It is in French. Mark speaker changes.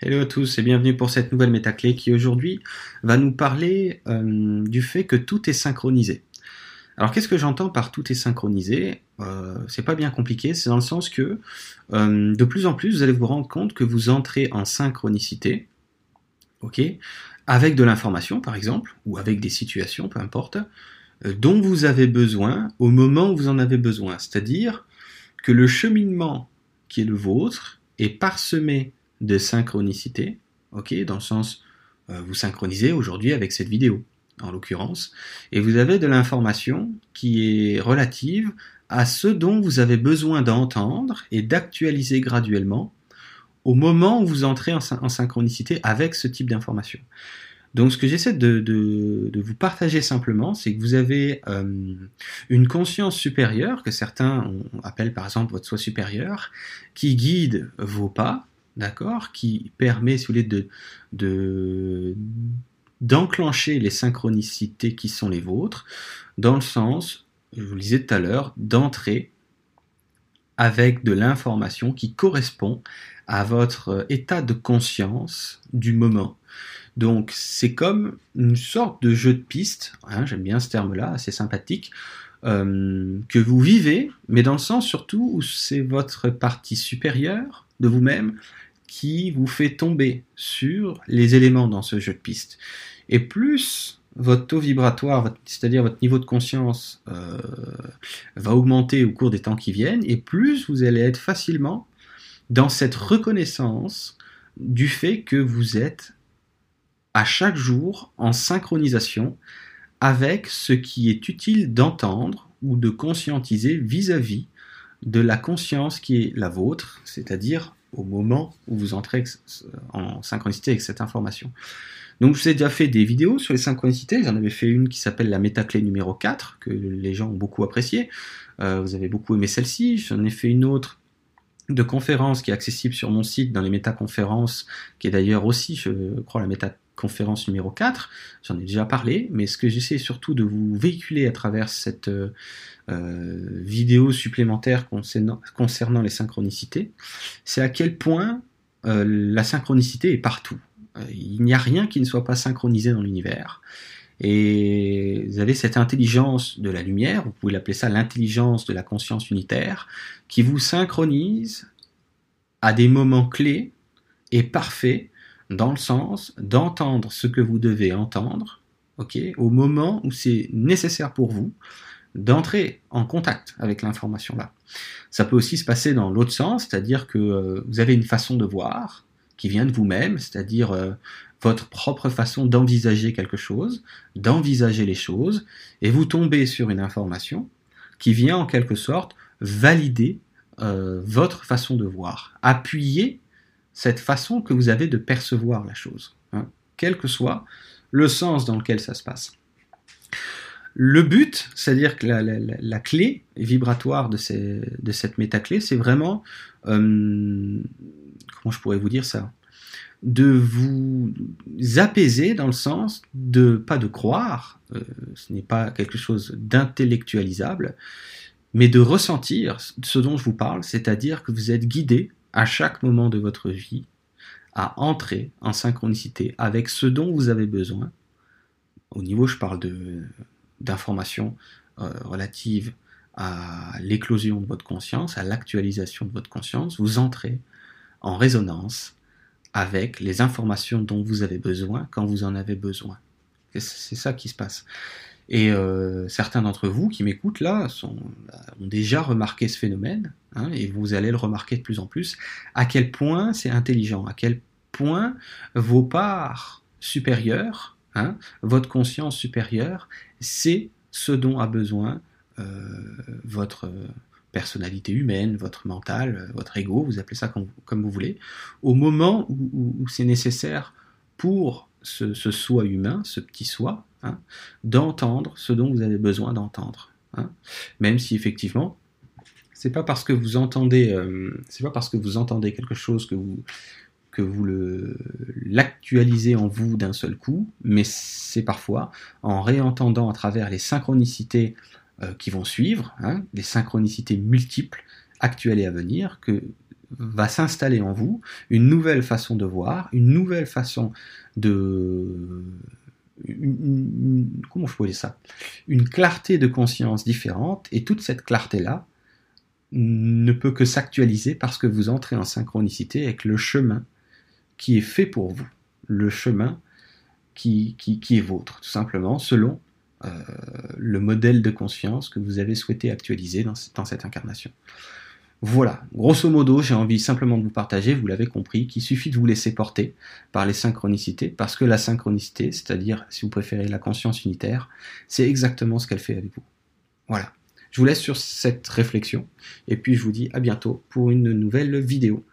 Speaker 1: Hello à tous et bienvenue pour cette nouvelle métaclé qui aujourd'hui va nous parler euh, du fait que tout est synchronisé. Alors qu'est-ce que j'entends par tout est synchronisé? Euh, C'est pas bien compliqué, c'est dans le sens que euh, de plus en plus vous allez vous rendre compte que vous entrez en synchronicité, ok, avec de l'information par exemple, ou avec des situations, peu importe, dont vous avez besoin au moment où vous en avez besoin. C'est-à-dire que le cheminement qui est le vôtre est parsemé de synchronicité, ok, dans le sens euh, vous synchronisez aujourd'hui avec cette vidéo, en l'occurrence, et vous avez de l'information qui est relative à ce dont vous avez besoin d'entendre et d'actualiser graduellement au moment où vous entrez en, synchronicité avec ce type d'information. Donc ce que j'essaie de, vous partager simplement, c'est que vous avez euh, une conscience supérieure, que certains appellent par exemple votre soi supérieur, qui guide vos pas, d'accord, qui permet, si vous voulez, de, d'enclencher les synchronicités qui sont les vôtres, dans le sens, je vous le disais tout à l'heure, d'entrer avec de l'information qui correspond à votre état de conscience du moment. Donc c'est comme une sorte de jeu de piste, hein, j'aime bien ce terme-là, assez sympathique, euh, que vous vivez, mais dans le sens surtout où c'est votre partie supérieure de vous-même qui vous fait tomber sur les éléments dans ce jeu de piste. Et plus votre taux vibratoire, c'est-à-dire votre niveau de conscience, euh, va augmenter au cours des temps qui viennent, et plus vous allez être facilement dans cette reconnaissance du fait que vous êtes à chaque jour en synchronisation avec ce qui est utile d'entendre ou de conscientiser vis-à-vis de la conscience qui est la vôtre, c'est-à-dire au moment où vous entrez en synchronicité avec cette information. Donc je vous ai déjà fait des vidéos sur les synchronicités, j'en avais fait une qui s'appelle la métaclé numéro 4, que les gens ont beaucoup apprécié, euh, vous avez beaucoup aimé celle-ci, j'en ai fait une autre de conférence qui est accessible sur mon site dans les métaconférences, qui est d'ailleurs aussi, je crois, la métaconférence numéro 4, j'en ai déjà parlé, mais ce que j'essaie surtout de vous véhiculer à travers cette, euh, euh, vidéo supplémentaire concernant, les synchronicités, c'est à quel point euh, la synchronicité est partout. Il n'y a rien qui ne soit pas synchronisé dans l'univers. Et vous avez cette intelligence de la lumière, vous pouvez l'appeler ça l'intelligence de la conscience unitaire, qui vous synchronise à des moments clés et parfaits dans le sens d'entendre ce que vous devez entendre, ok, au moment où c'est nécessaire pour vous, d'entrer en contact avec l'information là. Ça peut aussi se passer dans l'autre sens, c'est-à-dire que euh, vous avez une façon de voir qui vient de vous-même, c'est-à-dire euh, votre propre façon d'envisager quelque chose, d'envisager les choses, et vous tombez sur une information qui vient en quelque sorte valider euh, votre façon de voir, appuyer cette façon que vous avez de percevoir la chose, hein, quel que soit le sens dans lequel ça se passe. Le but, c'est-à-dire que la, clé vibratoire de, cette métaclé, c'est vraiment, euh, comment je pourrais vous dire ça, de vous apaiser dans le sens de pas de croire, euh, ce n'est pas quelque chose d'intellectualisable, mais de ressentir ce dont je vous parle, c'est-à-dire que vous êtes guidé à chaque moment de votre vie à entrer en synchronicité avec ce dont vous avez besoin. Au niveau, je parle d'informations euh, relatives à l'éclosion de votre conscience, à l'actualisation de votre conscience, vous entrez en résonance avec les informations dont vous avez besoin quand vous en avez besoin. C'est ça qui se passe. Et euh, certains d'entre vous qui m'écoutent là sont, ont déjà remarqué ce phénomène, hein, et vous allez le remarquer de plus en plus, à quel point c'est intelligent, à quel point vos parts supérieures Hein, votre conscience supérieure, c'est ce dont a besoin euh, votre personnalité humaine, votre mental, votre ego, vous appelez ça comme, vous voulez, au moment où, c'est nécessaire pour ce, soi humain, ce petit soi, hein, d'entendre ce dont vous avez besoin d'entendre. Hein. Même si effectivement, c'est pas parce que vous entendez, euh, pas parce que vous entendez quelque chose que vous l'actualisez en vous d'un seul coup, mais c'est parfois en réentendant à travers les synchronicités euh, qui vont suivre, hein, les synchronicités multiples, actuelles et à venir, que va s'installer en vous, une nouvelle façon de voir, une nouvelle façon de... comment je pourrais dire ça? Une clarté de conscience différente, et toute cette clarté-là ne peut que s'actualiser parce que vous entrez en synchronicité avec le chemin qui est fait pour vous, le chemin qui, est vôtre, tout simplement, selon euh, le modèle de conscience que vous avez souhaité actualiser dans cette incarnation. Voilà, grosso modo, j'ai envie simplement de vous partager, vous l'avez compris, qu'il suffit de vous laisser porter par les synchronicités, parce que la synchronicité, c'est-à-dire, si vous préférez, la conscience unitaire, c'est exactement ce qu'elle fait avec vous. Voilà. Je vous laisse sur cette réflexion, et puis je vous dis à bientôt pour une nouvelle vidéo.